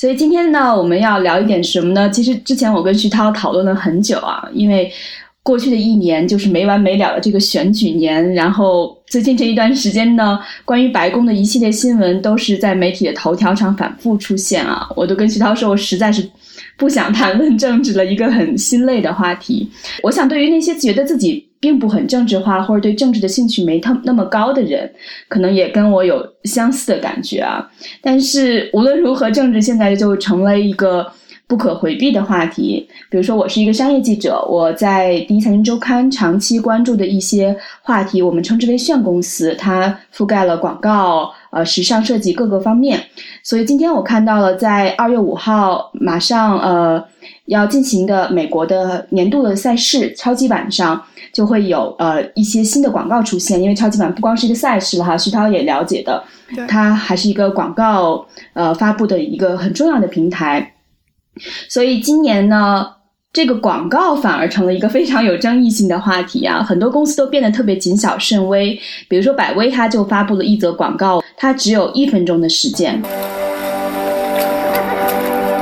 所以今天呢，我们要聊一点什么呢？其实之前我跟徐涛讨论了很久啊，因为过去的一年就是没完没了的这个选举年，然后最近这一段时间呢，关于白宫的一系列新闻都是在媒体的头条上反复出现啊，我都跟徐涛说，我实在是不想谈论政治了，一个很心累的话题。我想对于那些觉得自己。并不很政治化，或者对政治的兴趣没他那么高的人，可能也跟我有相似的感觉啊。但是无论如何，政治现在就成了一个不可回避的话题。比如说，我是一个商业记者，我在《第一财经周刊》长期关注的一些话题，我们称之为“炫公司”，它覆盖了广告、呃时尚设计各个方面。所以今天我看到了，在二月五号马上呃要进行的美国的年度的赛事超级碗上。就会有呃一些新的广告出现，因为超级碗不光是一个赛事了哈，徐涛也了解的，它还是一个广告呃发布的一个很重要的平台，所以今年呢，这个广告反而成了一个非常有争议性的话题啊，很多公司都变得特别谨小慎微，比如说百威，它就发布了一则广告，它只有一分钟的时间。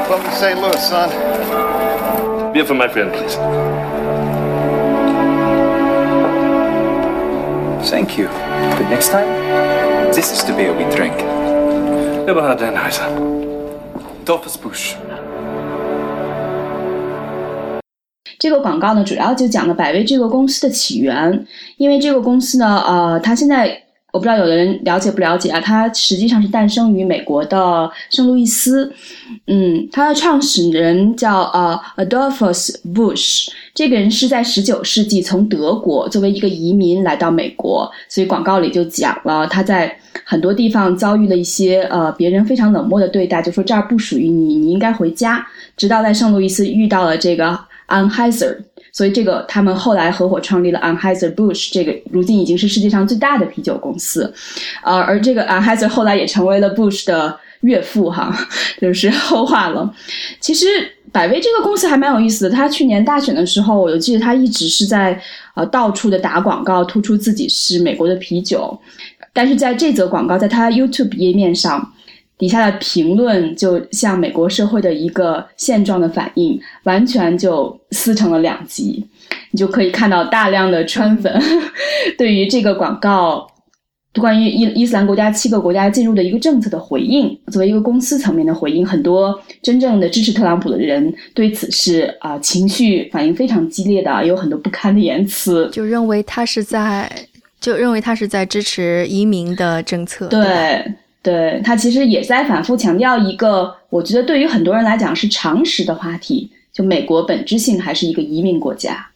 Welcome to St. Louis, son. Beer for my friend, please. Thank you. But next time, this is the beer we drink. Eberhard Dannheiser. Dolphus Bush. 这个广告呢，主要就讲了百威这个公司的起源。因为这个公司呢，呃，它现在我不知道有的人了解不了解啊，它实际上是诞生于美国的圣路易斯。嗯，它的创始人叫呃 Adolphus Bush。这个人是在十九世纪从德国作为一个移民来到美国，所以广告里就讲了他在很多地方遭遇了一些呃别人非常冷漠的对待，就说这儿不属于你，你应该回家。直到在圣路易斯遇到了这个 Anheuser，所以这个他们后来合伙创立了 Anheuser Busch，这个如今已经是世界上最大的啤酒公司。呃，而这个 Anheuser 后来也成为了 Bush 的岳父哈，就是后话了。其实。百威这个公司还蛮有意思的。他去年大选的时候，我记得他一直是在呃到处的打广告，突出自己是美国的啤酒。但是在这则广告在他 YouTube 页面上，底下的评论就像美国社会的一个现状的反应，完全就撕成了两极。你就可以看到大量的川粉 对于这个广告。关于伊伊斯兰国家七个国家进入的一个政策的回应，作为一个公司层面的回应，很多真正的支持特朗普的人对此是啊情绪反应非常激烈的，有很多不堪的言辞，就认为他是在就认为他是在支持移民的政策。对，对他其实也在反复强调一个，我觉得对于很多人来讲是常识的话题，就美国本质性还是一个移民国家，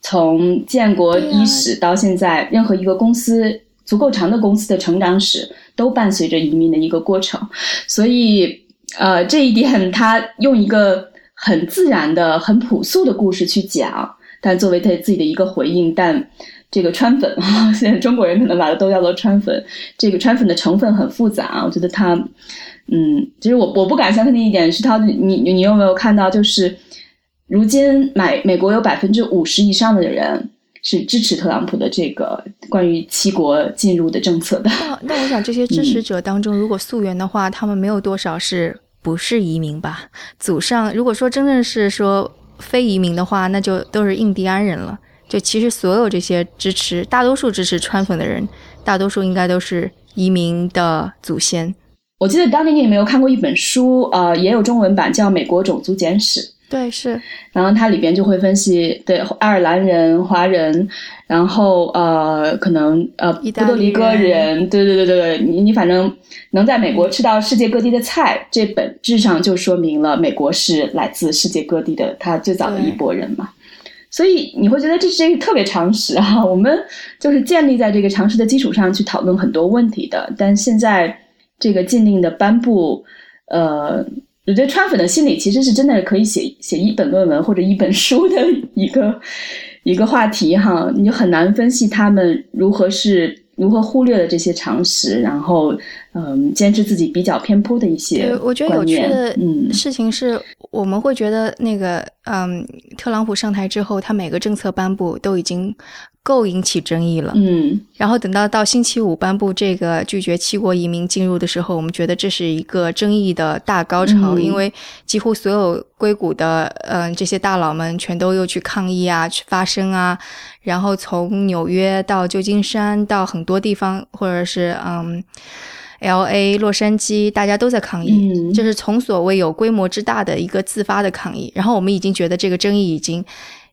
从建国伊始到现在，任何一个公司。足够长的公司的成长史都伴随着移民的一个过程，所以，呃，这一点他用一个很自然的、很朴素的故事去讲，但作为他自己的一个回应，但这个川粉啊，现在中国人可能把它都叫做川粉，这个川粉的成分很复杂，我觉得它，嗯，其实我我不敢相信的一点是，他你你有没有看到，就是如今买美国有百分之五十以上的人。是支持特朗普的这个关于七国进入的政策的。那我想，这些支持者当中，如果溯源的话，他们没有多少是不是移民吧？祖上如果说真正是说非移民的话，那就都是印第安人了。就其实所有这些支持，大多数支持川粉的人，大多数应该都是移民的祖先。我记得当年你有没有看过一本书？呃，也有中文版，叫《美国种族简史》。对，是，然后它里边就会分析，对爱尔兰人、华人，然后呃，可能呃，波多黎各人，对对对对对，你你反正能在美国吃到世界各地的菜，这本质上就说明了美国是来自世界各地的，他最早的一波人嘛。所以你会觉得这是一个特别常识哈，我们就是建立在这个常识的基础上去讨论很多问题的。但现在这个禁令的颁布，呃。我觉得川粉的心理其实是真的可以写写一本论文或者一本书的一个一个话题哈，你就很难分析他们如何是如何忽略了这些常识，然后嗯，坚持自己比较偏颇的一些对，我觉得有趣的嗯。事情是，我们会觉得那个，嗯，特朗普上台之后，他每个政策颁布都已经够引起争议了。嗯然后等到到星期五颁布这个拒绝七国移民进入的时候，我们觉得这是一个争议的大高潮，嗯因为几乎所有硅谷的嗯、这些大佬们全都又去抗议啊，去发声啊，然后从纽约到旧金山到很多地方，或者是嗯。L A、洛杉矶，大家都在抗议，嗯这是从所谓有规模之大的一个自发的抗议。然后我们已经觉得这个争议已经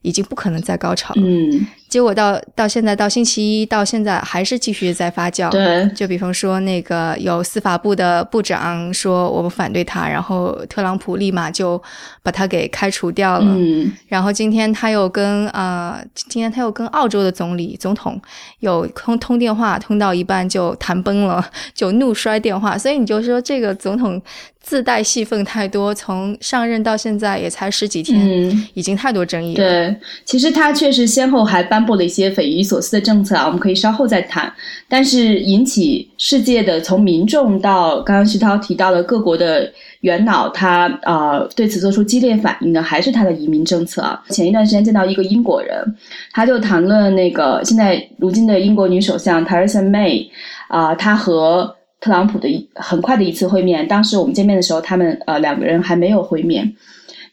已经不可能再高潮了。嗯，结果到到现在到星期一到现在还是继续在发酵。对，就比方说那个有司法部的部长说我们反对他，然后特朗普立马就把他给开除掉了。嗯然后今天他又跟呃，今天他又跟澳洲的总理总统有通通电话，通到一半就谈崩了，就怒摔电话。所以你就说这个总统自带戏份太多，从上任到现在也才十几天，嗯。已经太多争议了。对，其实他确实先后还颁布了一些匪夷所思的政策啊，我们可以稍后再谈。但是引起世界的，从民众到刚刚徐涛提到的各国的元老，他呃对此做出激烈反应的，还是他的移民政策啊。前一段时间见到一个英国人，他就谈论那个现在如今的英国女首相 Theresa May 啊、她和特朗普的一很快的一次会面，当时我们见面的时候，他们呃两个人还没有会面。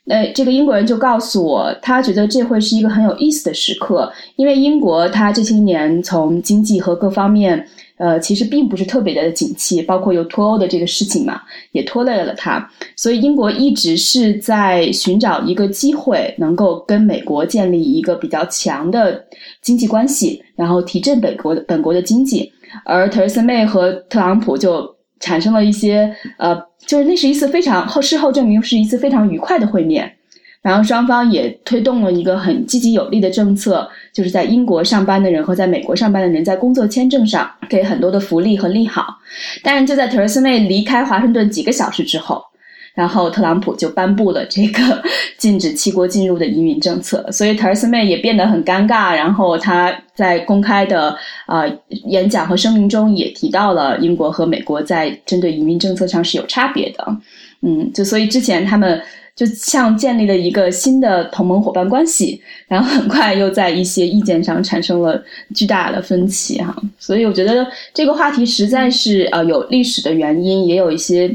呃，这个英国人就告诉我，他觉得这会是一个很有意思的时刻，因为英国它这些年从经济和各方面，呃，其实并不是特别的景气，包括有脱欧的这个事情嘛，也拖累了它。所以英国一直是在寻找一个机会，能够跟美国建立一个比较强的经济关系，然后提振本国本国的经济。而 Theresa May 和特朗普就产生了一些呃，就是那是一次非常后事后证明是一次非常愉快的会面。然后双方也推动了一个很积极有力的政策，就是在英国上班的人和在美国上班的人在工作签证上给很多的福利和利好。但是就在 Theresa May 离开华盛顿几个小时之后，然后特朗普就颁布了这个 禁止七国进入的移民政策，所以 t e r e s a May 也变得很尴尬。然后他在公开的呃演讲和声明中也提到了英国和美国在针对移民政策上是有差别的。嗯，就所以之前他们就像建立了一个新的同盟伙伴关系，然后很快又在一些意见上产生了巨大的分歧哈。所以我觉得这个话题实在是呃有历史的原因，也有一些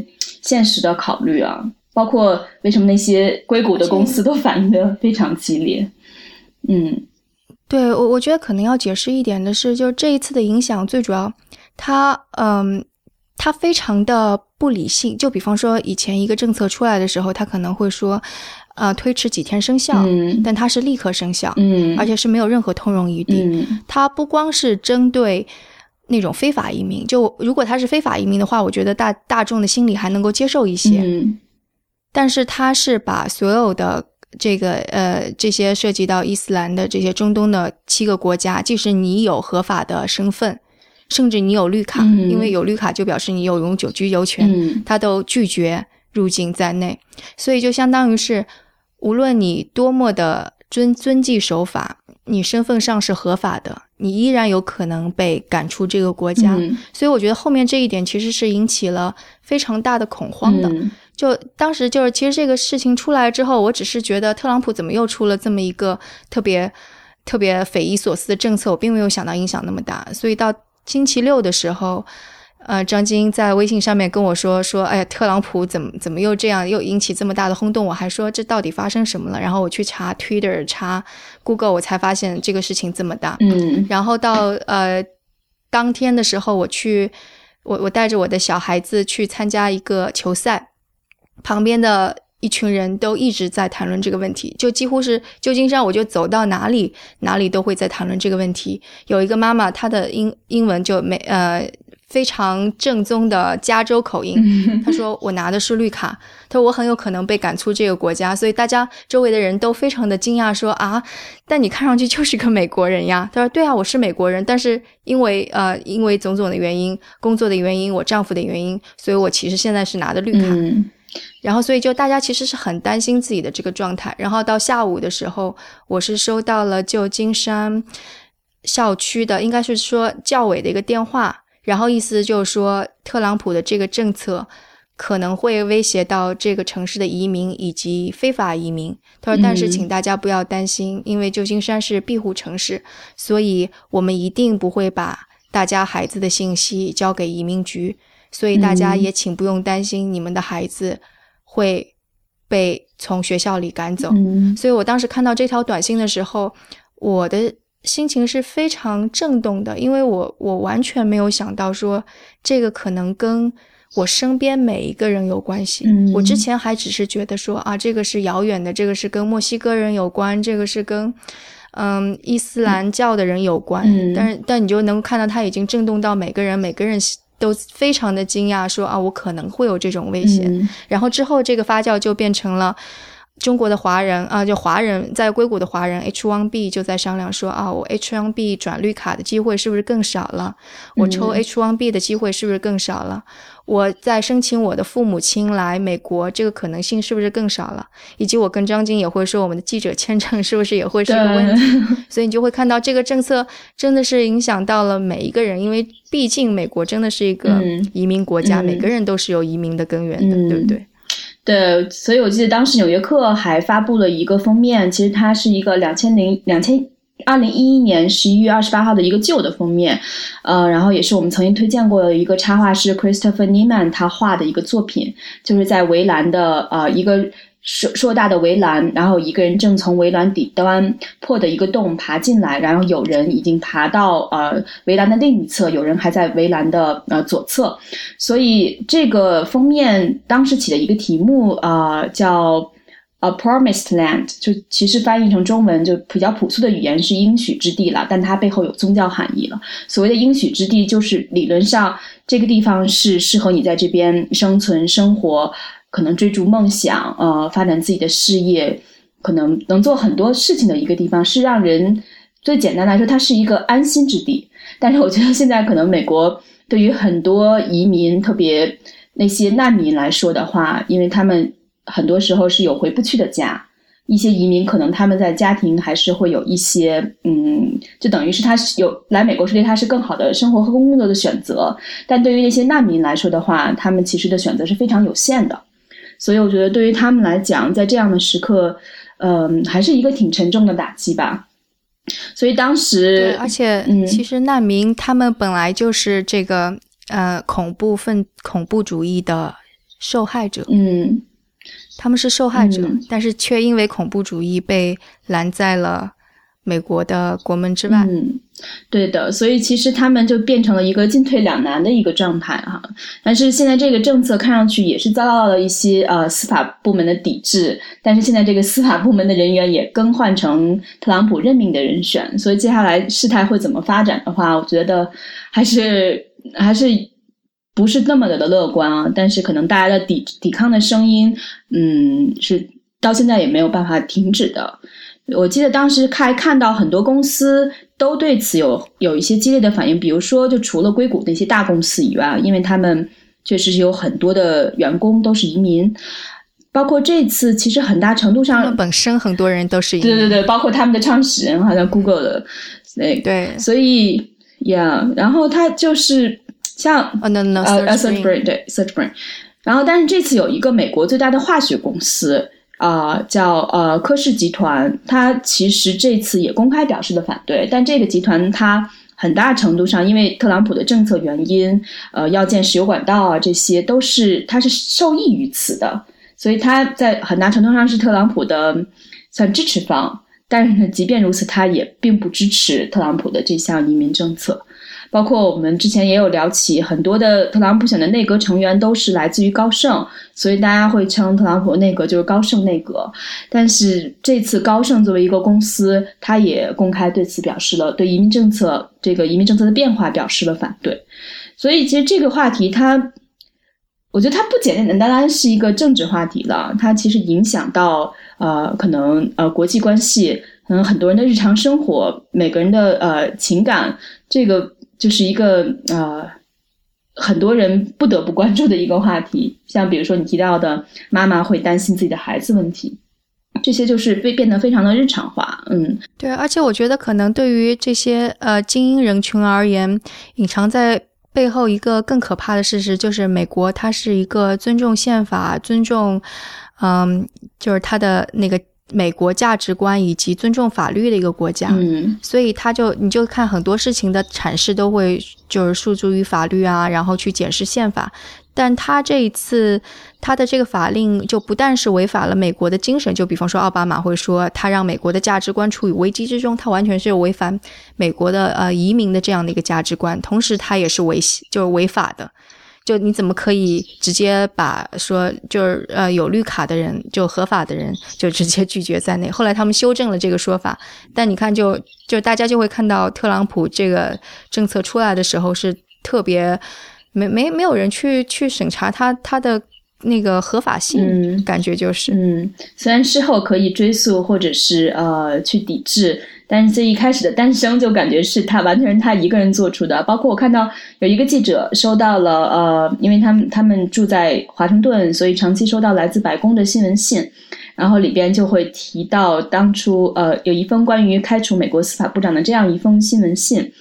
现实的考虑啊，包括为什么那些硅谷的公司都反应的非常激烈。嗯对我，我觉得可能要解释一点的是，就是这一次的影响最主要，它嗯，它非常的不理性。就比方说，以前一个政策出来的时候，它可能会说，呃，推迟几天生效，嗯但它是立刻生效，嗯，而且是没有任何通融余地。嗯它不光是针对那种非法移民，就如果他是非法移民的话，我觉得大大众的心理还能够接受一些。嗯但是他是把所有的这个呃这些涉及到伊斯兰的这些中东的七个国家，即使你有合法的身份，甚至你有绿卡，嗯因为有绿卡就表示你有永久居留权，嗯他都拒绝入境在内，所以就相当于是，无论你多么的遵遵纪守法，你身份上是合法的，你依然有可能被赶出这个国家。嗯所以我觉得后面这一点其实是引起了非常大的恐慌的。嗯就当时就是，其实这个事情出来之后，我只是觉得特朗普怎么又出了这么一个特别特别匪夷所思的政策，我并没有想到影响那么大。所以到星期六的时候，呃，张晶在微信上面跟我说说，哎呀，特朗普怎么怎么又这样，又引起这么大的轰动？我还说这到底发生什么了？然后我去查 Twitter、查 Google，我才发现这个事情这么大。嗯然后到呃当天的时候，我去我我带着我的小孩子去参加一个球赛，旁边的一群人都一直在谈论这个问题，就几乎是旧金山，我就走到哪里哪里都会在谈论这个问题。有一个妈妈，她的英英文就没呃非常正宗的加州口音，他说我拿的是绿卡，他说我很有可能被赶出这个国家，所以大家周围的人都非常的惊讶，说啊，但你看上去就是个美国人呀。他说对啊，我是美国人，但是因为呃因为种种的原因，工作的原因，我丈夫的原因，所以我其实现在是拿的绿卡。嗯然后所以就大家其实是很担心自己的这个状态。然后到下午的时候，我是收到了旧金山校区的，应该是说教委的一个电话，然后意思就是说特朗普的这个政策。可能会威胁到这个城市的移民以及非法移民。他说：“但是请大家不要担心，因为旧金山是庇护城市，所以我们一定不会把大家孩子的信息交给移民局。所以大家也请不用担心你们的孩子会被从学校里赶走。”所以我当时看到这条短信的时候，我的心情是非常震动的，因为我我完全没有想到说这个可能跟。我身边每一个人有关系。我之前还只是觉得说啊，这个是遥远的，这个是跟墨西哥人有关，这个是跟嗯伊斯兰教的人有关。但是，但你就能看到他已经震动到每个人，每个人都非常的惊讶，说啊，我可能会有这种危险。然后之后这个发酵就变成了。中国的华人啊，就华人在硅谷的华人 H1B 就在商量说啊，我 H1B 转绿卡的机会是不是更少了？我抽 H1B 的机会是不是更少了？我在申请我的父母亲来美国，这个可能性是不是更少了？以及我跟张晶也会说，我们的记者签证是不是也会是个问题？所以你就会看到这个政策真的是影响到了每一个人，因为毕竟美国真的是一个移民国家，每个人都是有移民的根源的，对不对？对，所以我记得当时《纽约客》还发布了一个封面，其实它是一个两千零两千二零一一年十一月二十八号的一个旧的封面，呃，然后也是我们曾经推荐过的一个插画师 Christopher Nieman 他画的一个作品，就是在围栏的呃一个。硕硕大的围栏，然后一个人正从围栏底端破的一个洞爬进来，然后有人已经爬到呃围栏的另一侧，有人还在围栏的呃左侧，所以这个封面当时起的一个题目啊叫 A Promised Land，就其实翻译成中文就比较朴素的语言是应许之地了，但它背后有宗教含义了。所谓的应许之地，就是理论上这个地方是适合你在这边生存生活。可能追逐梦想，呃，发展自己的事业，可能能做很多事情的一个地方，是让人最简单来说，它是一个安心之地。但是我觉得现在可能美国对于很多移民，特别那些难民来说的话，因为他们很多时候是有回不去的家，一些移民可能他们在家庭还是会有一些，嗯，就等于是他是有来美国是对他是更好的生活和工作的选择。但对于那些难民来说的话，他们其实的选择是非常有限的。所以我觉得，对于他们来讲，在这样的时刻，嗯，还是一个挺沉重的打击吧。所以当时，而且，其实难民他们本来就是这个呃恐怖分恐怖主义的受害者，嗯，他们是受害者，但是却因为恐怖主义被拦在了。美国的国门之外，嗯，对的，所以其实他们就变成了一个进退两难的一个状态哈。但是现在这个政策看上去也是遭到了一些呃司法部门的抵制，但是现在这个司法部门的人员也更换成特朗普任命的人选，所以接下来事态会怎么发展的话，我觉得还是还是不是那么的的乐观啊。但是可能大家的抵抵抗的声音，嗯，是到现在也没有办法停止的。我记得当时看看到很多公司都对此有有一些激烈的反应，比如说，就除了硅谷那些大公司以外，因为他们确实是有很多的员工都是移民，包括这次其实很大程度上，本身很多人都是移民，对对对，包括他们的创始人，好像 Google 的那对，所以，Yeah，然后他就是像呃，SearchBrain 对 SearchBrain，然后但是这次有一个美国最大的化学公司。啊，叫呃科氏集团，它其实这次也公开表示了反对，但这个集团它很大程度上因为特朗普的政策原因，呃，要建石油管道啊，这些都是它是受益于此的，所以它在很大程度上是特朗普的算支持方，但是呢，即便如此，他也并不支持特朗普的这项移民政策。包括我们之前也有聊起，很多的特朗普选的内阁成员都是来自于高盛，所以大家会称特朗普内阁就是高盛内阁。但是这次高盛作为一个公司，他也公开对此表示了对移民政策这个移民政策的变化表示了反对。所以其实这个话题，它我觉得它不简简单单是一个政治话题了，它其实影响到呃可能呃国际关系，可能很多人的日常生活，每个人的呃情感这个。就是一个呃很多人不得不关注的一个话题。像比如说你提到的，妈妈会担心自己的孩子问题，这些就是被变得非常的日常化。嗯，对，而且我觉得可能对于这些呃精英人群而言，隐藏在背后一个更可怕的事实，就是美国它是一个尊重宪法、尊重嗯，就是它的那个。美国价值观以及尊重法律的一个国家，嗯，所以他就你就看很多事情的阐释都会就是诉诸于法律啊，然后去检视宪法。但他这一次他的这个法令就不但是违反了美国的精神，就比方说奥巴马会说他让美国的价值观处于危机之中，他完全是违反美国的呃移民的这样的一个价值观，同时他也是违就是违法的。就你怎么可以直接把说就是呃有绿卡的人就合法的人就直接拒绝在内？后来他们修正了这个说法，但你看就就大家就会看到特朗普这个政策出来的时候是特别没没没有人去去审查他他的那个合法性，感觉就是嗯，虽然事后可以追溯或者是呃去抵制。但是最一开始的诞生就感觉是他完全是他一个人做出的，包括我看到有一个记者收到了呃，因为他们他们住在华盛顿，所以长期收到来自白宫的新闻信，然后里边就会提到当初呃有一封关于开除美国司法部长的这样一封新闻信，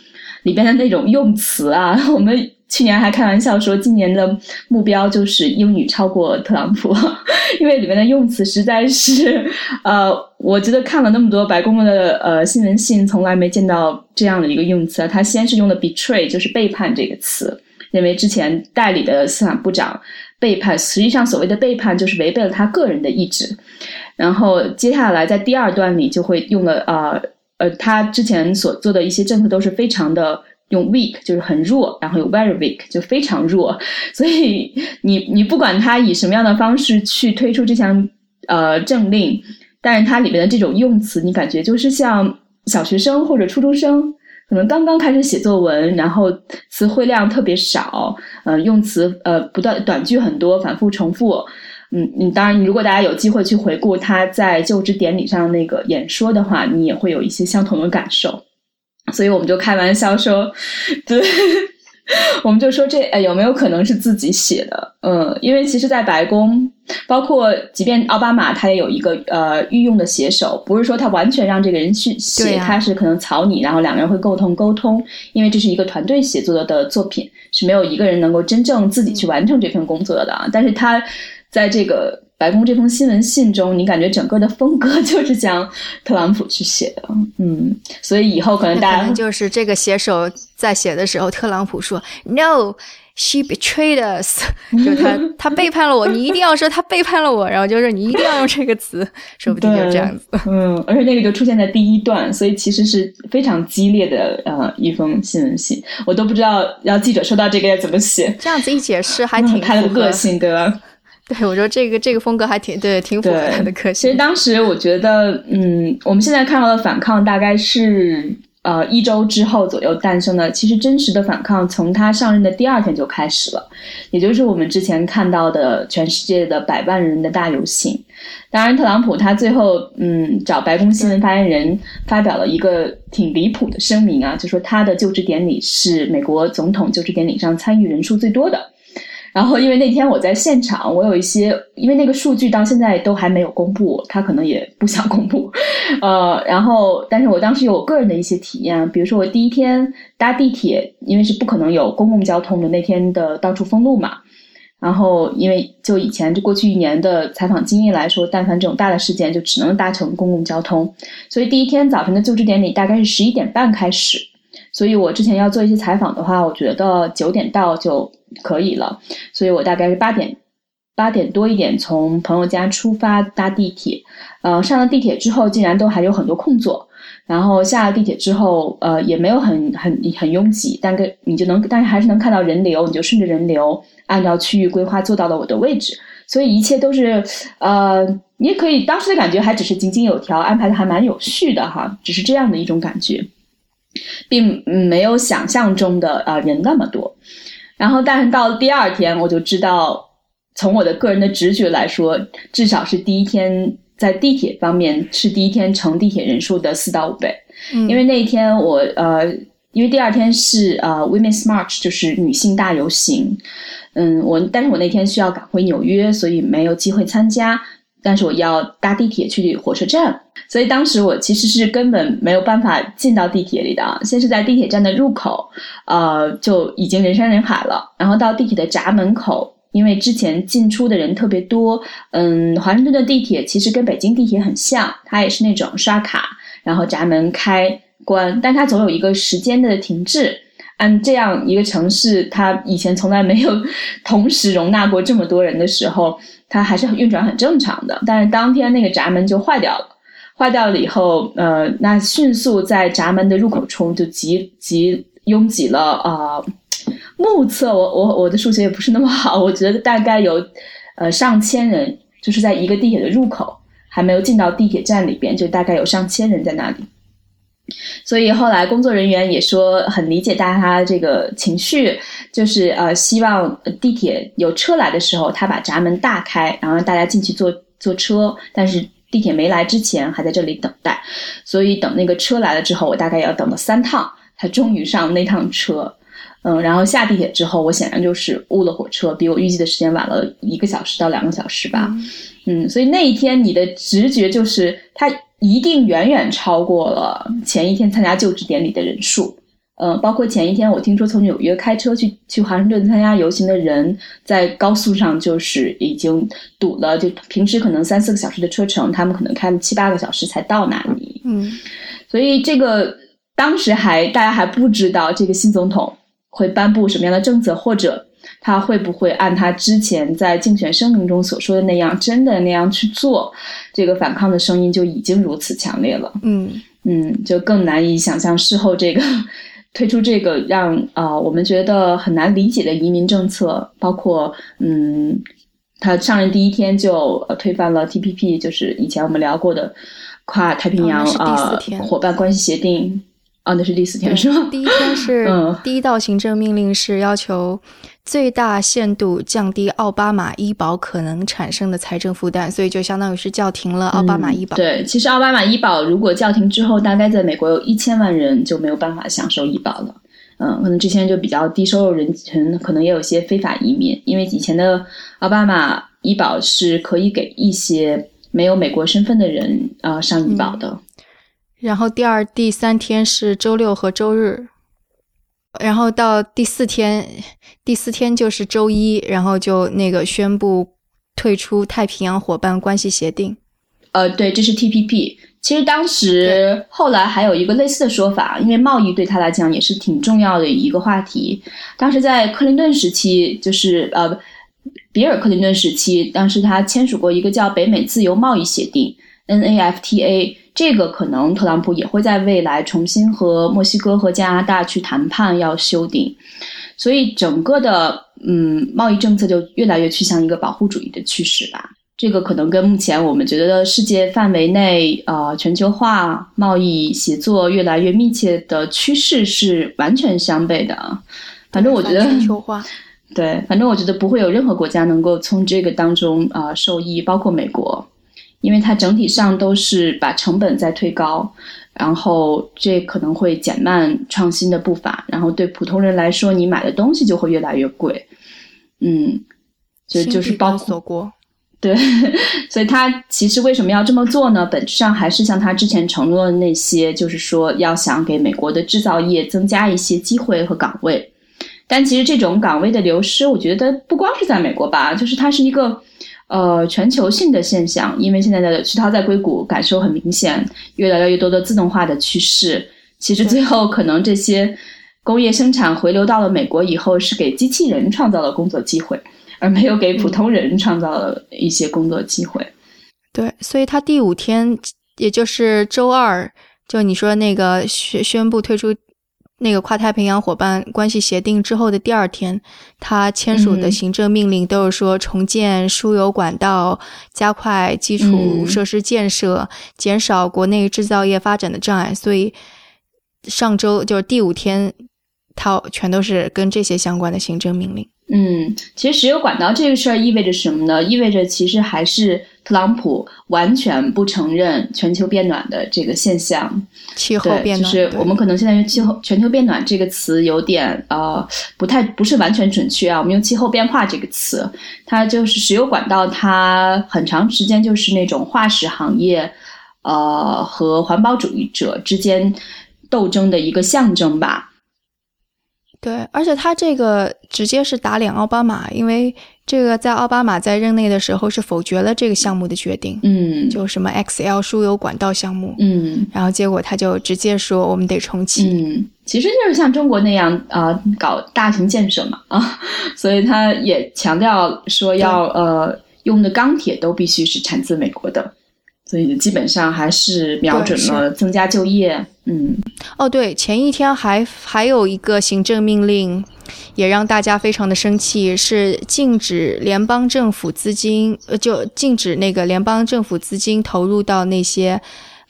里边的那种用词啊，我们。去年还开玩笑说，今年的目标就是英语超过特朗普，因为里面的用词实在是，呃，我觉得看了那么多白宫的呃新闻信，从来没见到这样的一个用词。他先是用的 betray，就是背叛这个词，认为之前代理的司法部长背叛，实际上所谓的背叛就是违背了他个人的意志。然后接下来在第二段里就会用了呃呃，他之前所做的一些政策都是非常的。用 weak 就是很弱，然后有 very weak 就非常弱，所以你你不管他以什么样的方式去推出这项呃政令，但是它里面的这种用词，你感觉就是像小学生或者初中生，可能刚刚开始写作文，然后词汇量特别少，呃，用词呃不断短句很多，反复重复。嗯嗯，当然，如果大家有机会去回顾他在就职典礼上那个演说的话，你也会有一些相同的感受。所以我们就开玩笑说，对，我们就说这呃有没有可能是自己写的？嗯，因为其实，在白宫，包括即便奥巴马，他也有一个呃御用的写手，不是说他完全让这个人去写，他是可能草拟，然后两个人会沟通沟通，因为这是一个团队写作的的作品，是没有一个人能够真正自己去完成这份工作的啊。但是他在这个。白宫这封新闻信中，你感觉整个的风格 就是讲特朗普去写的，嗯，所以以后可能大家就是这个写手在写的时候，特朗普说 “No, she betrayed us”，就他 他背叛了我，你一定要说他背叛了我，然后就是你一定要用这个词，说不定就这样子，嗯，而且那个就出现在第一段，所以其实是非常激烈的呃一封新闻信，我都不知道要记者收到这个要怎么写，这样子一解释还挺他的个性，对吧？对，我说这个这个风格还挺对，挺符合他的个性。其实当时我觉得，嗯，我们现在看到的反抗大概是呃一周之后左右诞生的。其实真实的反抗从他上任的第二天就开始了，也就是我们之前看到的全世界的百万人的大游行。当然，特朗普他最后嗯找白宫新闻发言人发表了一个挺离谱的声明啊，就说他的就职典礼是美国总统就职典礼上参与人数最多的。然后，因为那天我在现场，我有一些，因为那个数据到现在都还没有公布，他可能也不想公布，呃，然后，但是我当时有我个人的一些体验，比如说我第一天搭地铁，因为是不可能有公共交通的，那天的到处封路嘛，然后因为就以前就过去一年的采访经验来说，但凡这种大的事件就只能搭乘公共交通，所以第一天早晨的就职典礼大概是十一点半开始，所以我之前要做一些采访的话，我觉得九点到就。可以了，所以我大概是八点八点多一点从朋友家出发搭地铁，呃，上了地铁之后竟然都还有很多空座，然后下了地铁之后，呃，也没有很很很拥挤，但跟你就能，但是还是能看到人流，你就顺着人流按照区域规划坐到了我的位置，所以一切都是，呃，你也可以当时的感觉还只是井井有条，安排的还蛮有序的哈，只是这样的一种感觉，并没有想象中的呃人那么多。然后，但是到了第二天，我就知道，从我的个人的直觉来说，至少是第一天在地铁方面是第一天乘地铁人数的四到五倍。因为那一天我呃因为第二天是呃 Women's March，就是女性大游行。嗯，我但是我那天需要赶回纽约，所以没有机会参加。但是我要搭地铁去火车站，所以当时我其实是根本没有办法进到地铁里的。先是在地铁站的入口，呃，就已经人山人海了。然后到地铁的闸门口，因为之前进出的人特别多。嗯，华盛顿的地铁其实跟北京地铁很像，它也是那种刷卡，然后闸门开关，但它总有一个时间的停滞。按这样一个城市，它以前从来没有 同时容纳过这么多人的时候。它还是很运转很正常的，但是当天那个闸门就坏掉了，坏掉了以后，呃，那迅速在闸门的入口处就挤挤拥挤了啊，目测我我我的数学也不是那么好，我觉得大概有呃上千人，就是在一个地铁的入口还没有进到地铁站里边，就大概有上千人在那里。所以后来工作人员也说很理解大家这个情绪，就是呃希望地铁有车来的时候，他把闸门大开，然后让大家进去坐坐车。但是地铁没来之前，还在这里等待。所以等那个车来了之后，我大概要等了三趟，才终于上那趟车。嗯，然后下地铁之后，我显然就是误了火车，比我预计的时间晚了一个小时到两个小时吧。嗯，所以那一天你的直觉就是他。一定远远超过了前一天参加就职典礼的人数，呃，包括前一天我听说从纽约开车去去华盛顿参加游行的人，在高速上就是已经堵了，就平时可能三四个小时的车程，他们可能开了七八个小时才到那里，嗯，所以这个当时还大家还不知道这个新总统会颁布什么样的政策，或者。他会不会按他之前在竞选声明中所说的那样，真的那样去做？这个反抗的声音就已经如此强烈了。嗯嗯，就更难以想象事后这个推出这个让啊我们觉得很难理解的移民政策，包括嗯，他上任第一天就推翻了 TPP，就是以前我们聊过的跨太平洋啊伙伴关系协定。啊，那是第四天是吗？第一天是 第一道行政命令是要求。最大限度降低奥巴马医保可能产生的财政负担，所以就相当于是叫停了奥巴马医保。对，其实奥巴马医保如果叫停之后，大概在美国有一千万人就没有办法享受医保了。嗯，可能这些人就比较低收入人群，可能也有些非法移民，因为以前的奥巴马医保是可以给一些没有美国身份的人啊上医保的。然后第二、第三天是周六和周日。然后到第四天，第四天就是周一，然后就那个宣布退出太平洋伙伴关系协定。呃，对，这是 TPP。其实当时后来还有一个类似的说法，因为贸易对他来讲也是挺重要的一个话题。当时在克林顿时期，就是呃，比尔·克林顿时期，当时他签署过一个叫北美自由贸易协定 （NAFTA）。这个可能特朗普也会在未来重新和墨西哥和加拿大去谈判，要修订，所以整个的嗯贸易政策就越来越趋向一个保护主义的趋势吧。这个可能跟目前我们觉得世界范围内呃全球化贸易协作越来越密切的趋势是完全相悖的。反正我觉得全球化，对，反正我觉得不会有任何国家能够从这个当中啊受益，包括美国。因为它整体上都是把成本在推高，然后这可能会减慢创新的步伐，然后对普通人来说，你买的东西就会越来越贵。嗯，就就是包括 对，所以他其实为什么要这么做呢？本质上还是像他之前承诺的那些，就是说要想给美国的制造业增加一些机会和岗位。但其实这种岗位的流失，我觉得不光是在美国吧，就是它是一个。呃，全球性的现象，因为现在的徐涛在硅谷感受很明显，越来越多的自动化的趋势，其实最后可能这些工业生产回流到了美国以后，是给机器人创造了工作机会，而没有给普通人创造了一些工作机会。对，所以他第五天，也就是周二，就你说那个宣宣布退出。那个跨太平洋伙伴关系协定之后的第二天，他签署的行政命令都是说重建输油管道、加快基础设施建设、减少国内制造业发展的障碍。所以上周就是第五天，他全都是跟这些相关的行政命令。嗯，其实石油管道这个事儿意味着什么呢？意味着其实还是特朗普完全不承认全球变暖的这个现象。气候，变暖，就是我们可能现在用气候全球变暖这个词有点呃不太不是完全准确啊，我们用气候变化这个词，它就是石油管道，它很长时间就是那种化石行业呃和环保主义者之间斗争的一个象征吧。对，而且他这个直接是打脸奥巴马，因为这个在奥巴马在任内的时候是否决了这个项目的决定，嗯就什么 XL 输油管道项目，嗯然后结果他就直接说我们得重启。嗯，其实就是像中国那样啊、呃搞大型建设嘛啊，所以他也强调说要呃用的钢铁都必须是产自美国的，所以基本上还是瞄准了增加就业。嗯哦，对，前一天还还有一个行政命令，也让大家非常的生气，是禁止联邦政府资金，呃，就禁止那个联邦政府资金投入到那些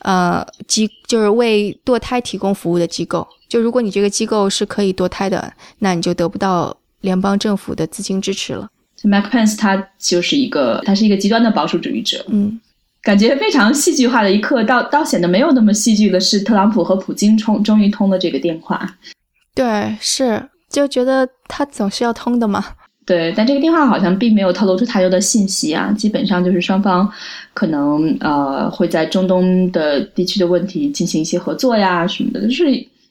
呃机，就是为堕胎提供服务的机构。就如果你这个机构是可以堕胎的，那你就得不到联邦政府的资金支持了。就 Mike Pence 他就是一个他是一个极端的保守主义者，嗯，感觉非常戏剧化的一刻，倒倒显得没有那么戏剧的是特朗普和普京通终于通了这个电话。对，是就觉得他总是要通的嘛。对，但这个电话好像并没有透露出太多的信息啊，基本上就是双方可能呃会在中东的地区的问题进行一些合作呀什么的，就是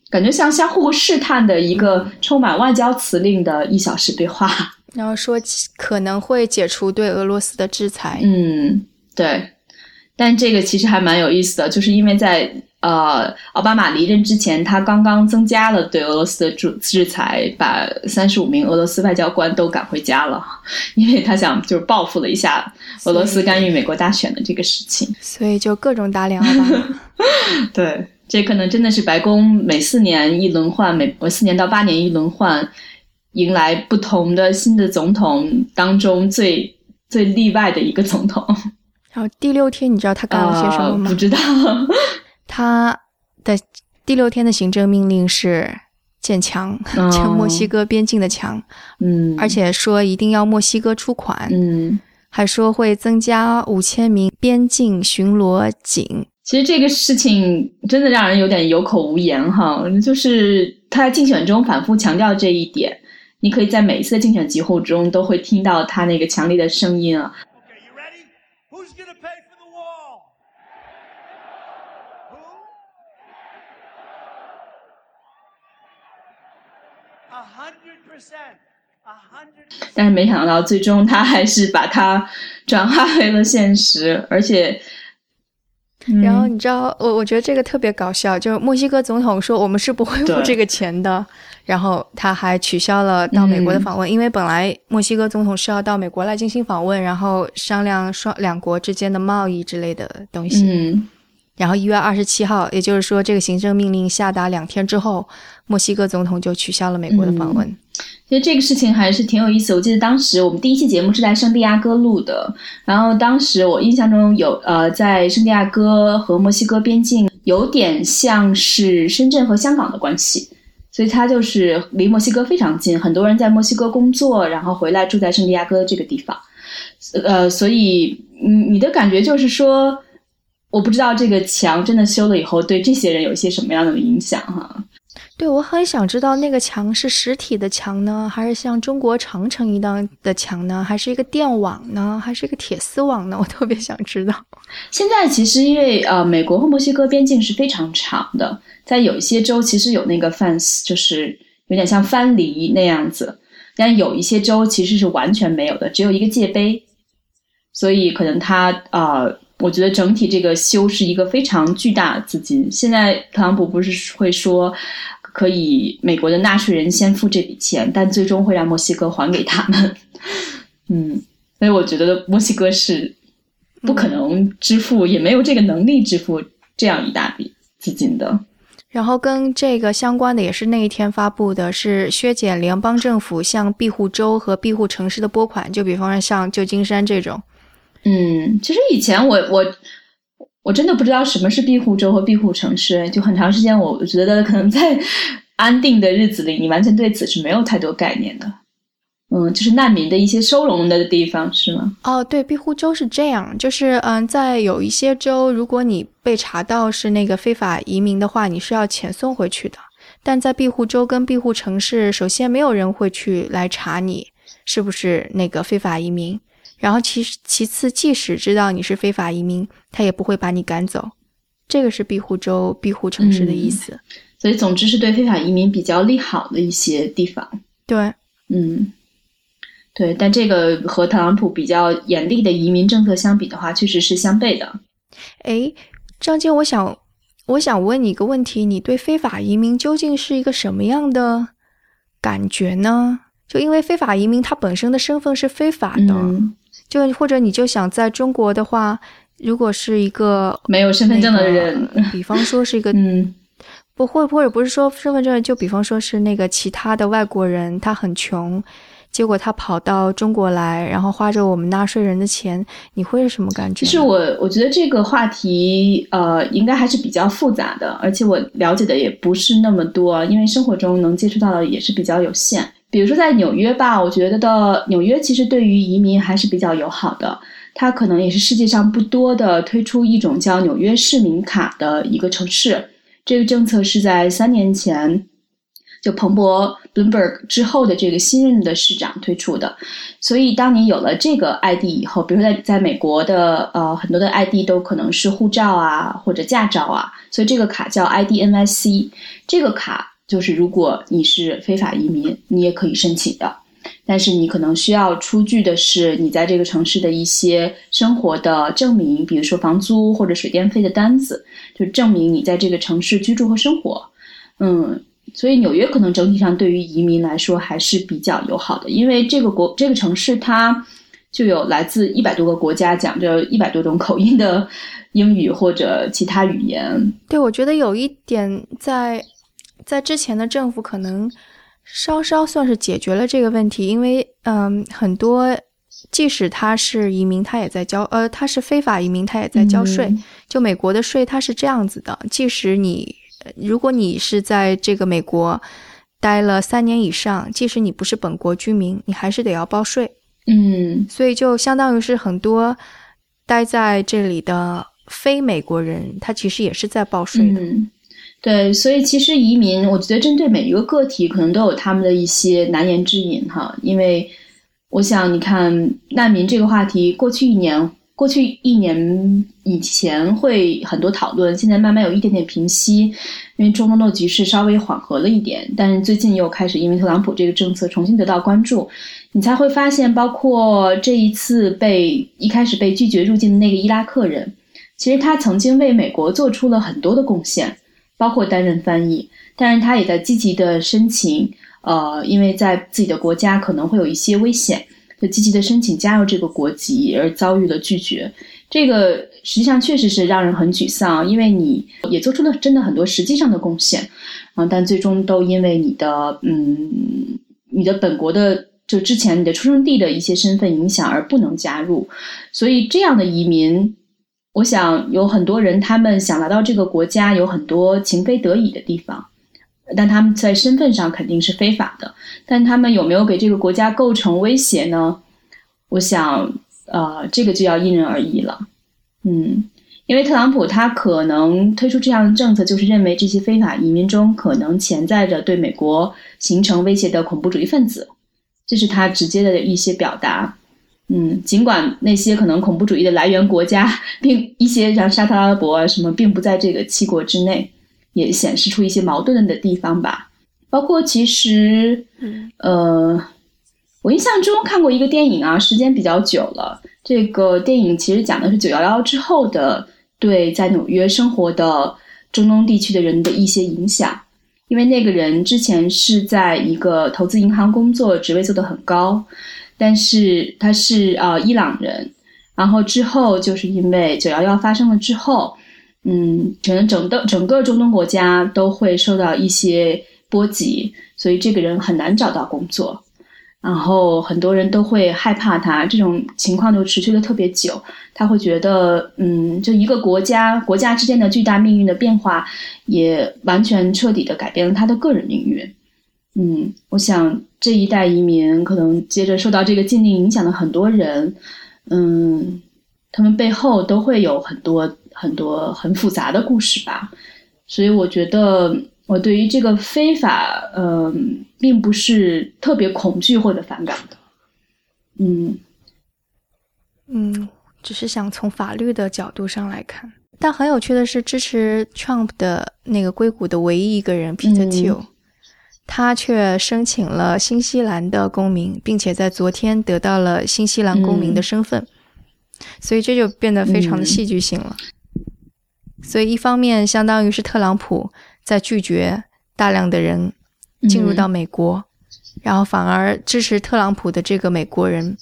感觉像相互试探的一个充满外交辞令的一小时对话。然后说可能会解除对俄罗斯的制裁。嗯，对，但这个其实还蛮有意思的，就是因为在呃奥巴马离任之前，他刚刚增加了对俄罗斯的制制裁，把三十五名俄罗斯外交官都赶回家了，因为他想就是报复了一下俄罗斯干预美国大选的这个事情。所以就各种打脸奥巴马。对，这可能真的是白宫每四年一轮换，每四年到八年一轮换，迎来不同的新的总统当中最最例外的一个总统。然后第六天，你知道他干了些什么吗？呃不知道。他的第六天的行政命令是建墙，哦建墨西哥边境的墙，嗯，而且说一定要墨西哥出款，嗯，还说会增加五千名边境巡逻警。其实这个事情真的让人有点有口无言哈。就是他在竞选中反复强调这一点，你可以在每一次的竞选集会中都会听到他那个强烈的声音啊。但是没想到，最终他还是把它转化为了现实，而且，嗯然后你知道，我我觉得这个特别搞笑，就是墨西哥总统说我们是不会付这个钱的，然后他还取消了到美国的嗯访问，因为本来墨西哥总统是要到美国来进行访问，然后商量双两国之间的贸易之类的东西。嗯，然后一月二十七号，也就是说这个行政命令下达两天之后，墨西哥总统就取消了美国的访问。其实这个事情还是挺有意思。我记得当时我们第一期节目是在圣地亚哥录的，然后当时我印象中有呃，在圣地亚哥和墨西哥边境有点像是深圳和香港的关系，所以它就是离墨西哥非常近，很多人在墨西哥工作，然后回来住在圣地亚哥这个地方。呃，所以嗯，你的感觉就是说，我不知道这个墙真的修了以后，对这些人有一些什么样的影响哈？对，我很想知道那个墙是实体的墙呢，还是像中国长城一样的墙呢，还是一个电网呢，还是一个铁丝网呢？我特别想知道。现在其实因为呃，美国和墨西哥边境是非常长的，在有一些州其实有那个 fence，就是有点像藩篱那样子，但有一些州其实是完全没有的，只有一个界碑，所以可能它呃，我觉得整体这个修是一个非常巨大的资金。现在特朗普不是会说可以美国的纳税人先付这笔钱，但最终会让墨西哥还给他们。嗯，所以我觉得墨西哥是不可能支付，也没有这个能力支付这样一大笔资金的。然后跟这个相关的也是那一天发布的，是削减联邦政府向庇护州和庇护城市的拨款，就比方说像旧金山这种。嗯，其实以前我我我真的不知道什么是庇护州和庇护城市，就很长时间，我觉得可能在 安定的日子里，你完全对此是没有太多概念的。嗯，就是难民的一些收容的地方，是吗？哦，对，庇护州是这样，就是嗯，在有一些州，如果你被查到是那个非法移民的话，你是要遣送回去的。但在庇护州跟庇护城市，首先没有人会去来查你是不是那个非法移民，然后其其次，即使知道你是非法移民，他也不会把你赶走。这个是庇护州、庇护城市的意思。所以，总之是对非法移民比较利好的一些地方。对，嗯。对，但这个和特朗普比较严厉的移民政策相比的话，确实是相悖的。哎，张坚，我想，我想问你一个问题：你对非法移民究竟是一个什么样的感觉呢？就因为非法移民他本身的身份是非法的，就或者你就想在中国的话，如果是一个没有身份证的人，比方说是一个，嗯，不会，或者不是说身份证，就比方说是那个其他的外国人，他很穷。结果他跑到中国来，然后花着我们纳税人的钱，你会是什么感觉？其实我我觉得这个话题，呃，应该还是比较复杂的，而且我了解的也不是那么多，因为生活中能接触到的也是比较有限。比如说在纽约吧，我觉得的纽约其实对于移民还是比较友好的，它可能也是世界上不多的推出一种叫纽约市民卡的一个城市。这个政策是在三年前。就彭博 Bloomberg 之后的这个新任的市长推出的，所以当你有了这个 ID 以后，比如说在在美国的呃很多的 ID 都可能是护照啊或者驾照啊，所以这个卡叫 IDNYC，这个卡就是如果你是非法移民，你也可以申请的，但是你可能需要出具的是你在这个城市的一些生活的证明，比如说房租或者水电费的单子，就证明你在这个城市居住和生活，嗯。所以纽约可能整体上对于移民来说还是比较友好的，因为这个国这个城市它就有来自一百多个国家讲着一百多种口音的英语或者其他语言。对，我觉得有一点在在之前的政府可能稍稍算是解决了这个问题，因为嗯，很多即使他是移民，他也在交呃，他是非法移民，他也在交税。就美国的税，它是这样子的，即使你。如果你是在这个美国待了三年以上，即使你不是本国居民，你还是得要报税。嗯，所以就相当于是很多待在这里的非美国人，他其实也是在报税的。对，所以其实移民，我觉得针对每一个个体，可能都有他们的一些难言之隐哈。因为我想，你看难民这个话题，过去一年。过去一年以前会很多讨论，现在慢慢有一点点平息，因为中东的局势稍微缓和了一点。但是最近又开始因为特朗普这个政策重新得到关注，你才会发现，包括这一次被一开始被拒绝入境的那个伊拉克人，其实他曾经为美国做出了很多的贡献，包括担任翻译，但是他也在积极的申请，呃，因为在自己的国家可能会有一些危险。就积极的申请加入这个国籍，而遭遇了拒绝，这个实际上确实是让人很沮丧，因为你也做出了真的很多实际上的贡献，啊，但最终都因为你的嗯，你的本国的就之前你的出生地的一些身份影响而不能加入，所以这样的移民，我想有很多人他们想来到这个国家，有很多情非得已的地方。但他们在身份上肯定是非法的，但他们有没有给这个国家构成威胁呢？我想，呃，这个就要因人而异了。嗯，因为特朗普他可能推出这样的政策，就是认为这些非法移民中可能潜在着对美国形成威胁的恐怖主义分子，这是他直接的一些表达。嗯，尽管那些可能恐怖主义的来源国家，并一些像沙特阿拉伯啊什么，并不在这个七国之内。也显示出一些矛盾的地方吧，包括其实，呃，我印象中看过一个电影啊，时间比较久了。这个电影其实讲的是九幺幺之后的对在纽约生活的中东地区的人的一些影响。因为那个人之前是在一个投资银行工作，职位做得很高，但是他是啊伊朗人，然后之后就是因为九幺幺发生了之后。嗯，可能整个整个中东国家都会受到一些波及，所以这个人很难找到工作，然后很多人都会害怕他。这种情况就持续了特别久，他会觉得，嗯，就一个国家国家之间的巨大命运的变化，也完全彻底的改变了他的个人命运。嗯，我想这一代移民可能接着受到这个禁令影响的很多人，嗯，他们背后都会有很多很多很复杂的故事吧。所以我觉得我对于这个非法，嗯，并不是特别恐惧或者反感的。嗯嗯，只是想从法律的角度上来看。但很有趣的是，支持 Trump 的那个硅谷的唯一一个人 Peter Thiel，、他却申请了新西兰的公民，并且在昨天得到了新西兰公民的身份，所以这就变得非常的戏剧性了。所以一方面，相当于是特朗普在拒绝大量的人进入到美国，然后反而支持特朗普的这个美国人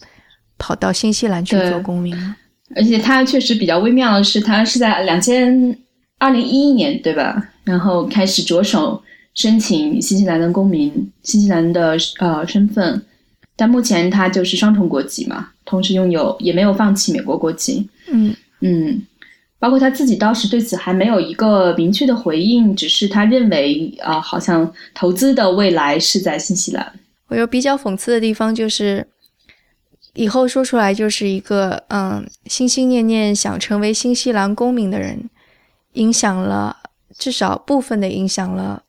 跑到新西兰去做公民了。而且他确实比较微妙的是，他是在两千二零一一年对吧？然后开始着手申请新西兰的公民、新西兰的呃身份，但目前他就是双重国籍嘛，同时拥有也没有放弃美国国籍。嗯嗯，包括他自己当时对此还没有一个明确的回应，只是他认为啊、呃好像投资的未来是在新西兰。我有比较讽刺的地方就是，以后说出来就是一个嗯，心心念念想成为新西兰公民的人，影响了至少部分的影响了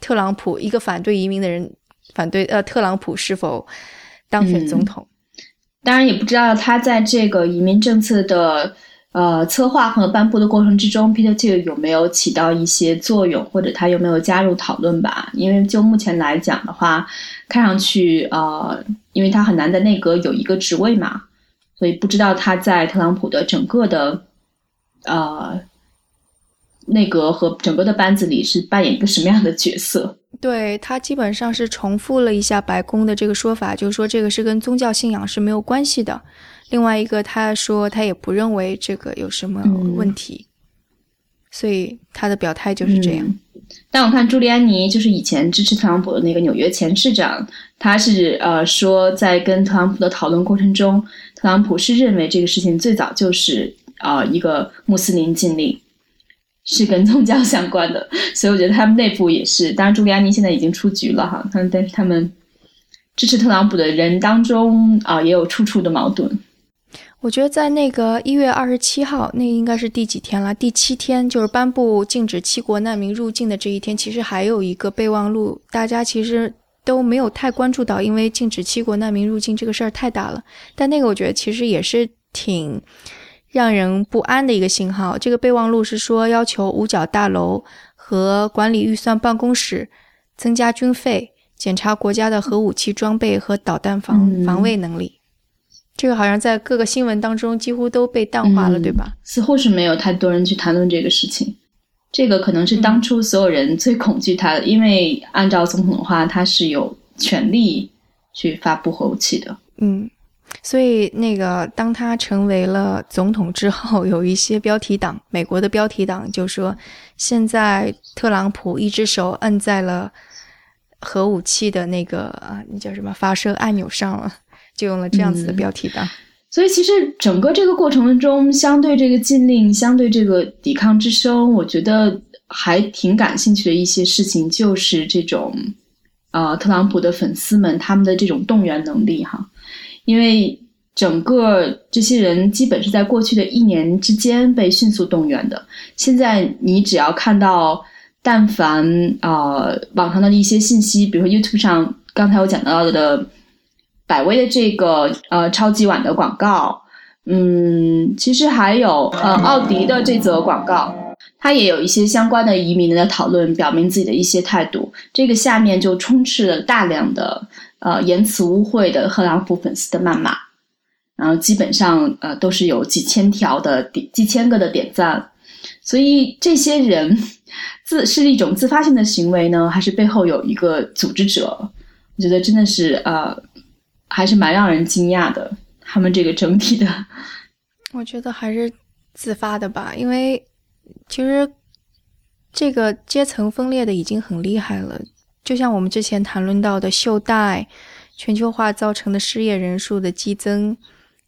特朗普一个反对移民的人，反对呃特朗普是否当选总统。当然，也不知道他在这个移民政策的呃策划和颁布的过程之中，Peter Thiel 有没有起到一些作用，或者他有没有加入讨论吧？因为就目前来讲的话，看上去呃，因为他很难在内阁有一个职位嘛，所以不知道他在特朗普的整个的呃内阁和整个的班子里是扮演一个什么样的角色。对他基本上是重复了一下白宫的这个说法，就是说这个是跟宗教信仰是没有关系的。另外一个，他说他也不认为这个有什么问题，所以他的表态就是这样。嗯但我看朱利安尼就是以前支持特朗普的那个纽约前市长，他是呃说在跟特朗普的讨论过程中，特朗普是认为这个事情最早就是啊、呃一个穆斯林禁令，是跟宗教相关的，所以我觉得他们内部也是，当然朱利安尼现在已经出局了哈，但但是他们支持特朗普的人当中啊、也有处处的矛盾。我觉得在那个一月二十七号，那应该是第几天了？第七天，就是颁布禁止七国难民入境的这一天，其实还有一个备忘录，大家其实都没有太关注到，因为禁止七国难民入境这个事儿太大了。但那个我觉得其实也是挺让人不安的一个信号。这个备忘录是说要求五角大楼和管理预算办公室增加军费，检查国家的核武器装备和导弹防、嗯防卫能力。这个好像在各个新闻当中几乎都被淡化了，嗯对吧？似乎是没有太多人去谈论这个事情。这个可能是当初所有人最恐惧他的，因为按照总统的话，他是有权利去发布核武器的。嗯，所以那个当他成为了总统之后，有一些标题党，美国的标题党就说，现在特朗普一只手摁在了核武器的那个啊，那叫什么发射按钮上了，就用了这样子的嗯标题党。所以，其实整个这个过程中，相对这个禁令，相对这个抵抗之声，我觉得还挺感兴趣的一些事情，就是这种呃特朗普的粉丝们他们的这种动员能力哈，因为整个这些人基本是在过去的一年之间被迅速动员的。现在你只要看到，但凡呃网上的一些信息，比如说 YouTube 上刚才我讲到的百威的这个呃超级碗的广告，嗯，其实还有呃奥迪的这则广告，它也有一些相关的移民的讨论，表明自己的一些态度。这个下面就充斥了大量的呃言辞污秽的特朗普粉丝的谩骂，然后基本上呃都是有几千条的点几千个的点赞，所以这些人自是一种自发性的行为呢，还是背后有一个组织者？我觉得真的是呃，还是蛮让人惊讶的。他们这个整体的，我觉得还是自发的吧，因为其实这个阶层分裂的已经很厉害了。就像我们之前谈论到的袖带、全球化造成的失业人数的激增，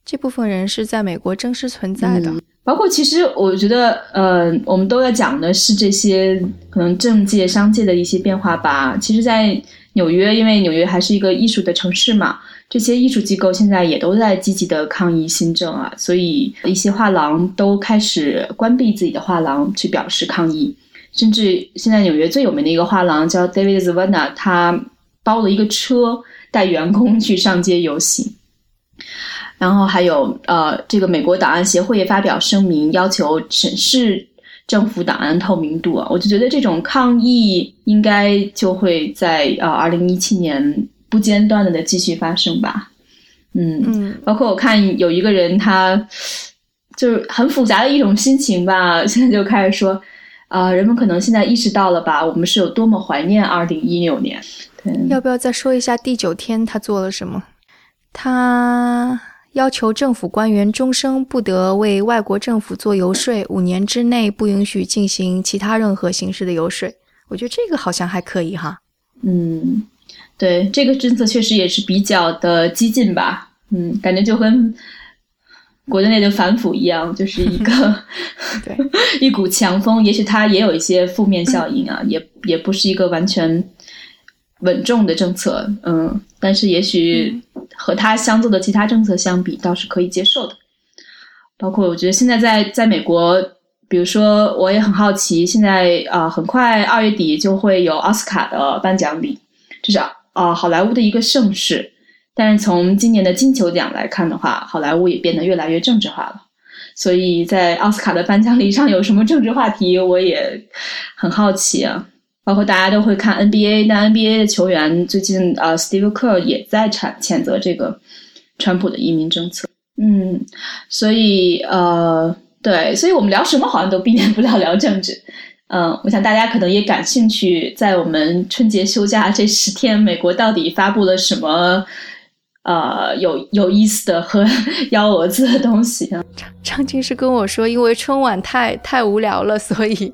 这部分人是在美国真实存在的。包括其实我觉得，呃，我们都在讲的是这些可能政界、商界的一些变化吧。其实，在纽约，因为纽约还是一个艺术的城市嘛，这些艺术机构现在也都在积极的抗议新政啊，所以一些画廊都开始关闭自己的画廊去表示抗议，甚至现在纽约最有名的一个画廊叫 David Zvana，他包了一个车带员工去上街游行。然后还有呃，这个美国档案协会也发表声明，要求审视政府档案透明度啊。我就觉得这种抗议应该就会在呃二零一七年不间断的的继续发生吧。嗯嗯，包括我看有一个人他就是很复杂的一种心情吧，现在就开始说啊、人们可能现在意识到了吧，我们是有多么怀念二零一六年。对，要不要再说一下第九天他做了什么？他要求政府官员终生不得为外国政府做游说，五年之内不允许进行其他任何形式的游说。我觉得这个好像还可以哈。嗯，对，这个政策确实也是比较的激进吧。嗯，感觉就跟国内的反腐一样，就是一个 对 一股强风。也许它也有一些负面效应啊，也也不是一个完全稳重的政策。嗯，但是也许和它相做的其他政策相比，倒是可以接受的。包括我觉得现在在在美国，比如说我也很好奇，现在啊、呃很快二月底就会有奥斯卡的颁奖礼，这是啊、呃好莱坞的一个盛事。但是从今年的金球奖来看的话，好莱坞也变得越来越政治化了。所以在奥斯卡的颁奖礼上有什么政治话题，我也很好奇啊。包括大家都会看 NBA，那 NBA 的球员最近呃，Steve Kerr 也在谴谴责这个川普的移民政策。嗯，所以呃，对，所以我们聊什么好像都避免不了聊政治。嗯，我想大家可能也感兴趣，在我们春节休假这十天，美国到底发布了什么呃有有意思的和 幺蛾子的东西啊？张金是跟我说，因为春晚太太无聊了，所以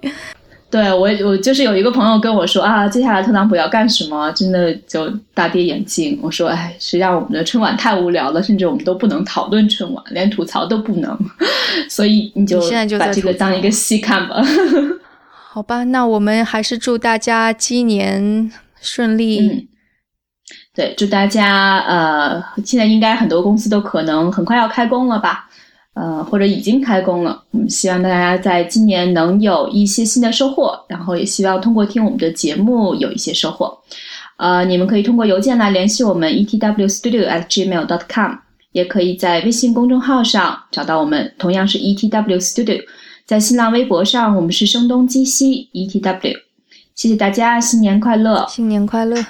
对我，我就是有一个朋友跟我说啊，接下来特朗普要干什么，真的就大跌眼镜。我说，哎，实际上我们的春晚太无聊了，甚至我们都不能讨论春晚，连吐槽都不能。所以你就现在就把这个当一个戏看吧。好吧，那我们还是祝大家鸡年顺利。嗯，对，祝大家呃，现在应该很多公司都可能很快要开工了吧？呃，或者已经开工了。我们希望大家在今年能有一些新的收获，然后也希望通过听我们的节目有一些收获。呃，你们可以通过邮件来联系我们 etwstudio at gmail dot com，也可以在微信公众号上找到我们，同样是 etw studio。在新浪微博上，我们是声东击西 etw。谢谢大家，新年快乐！新年快乐！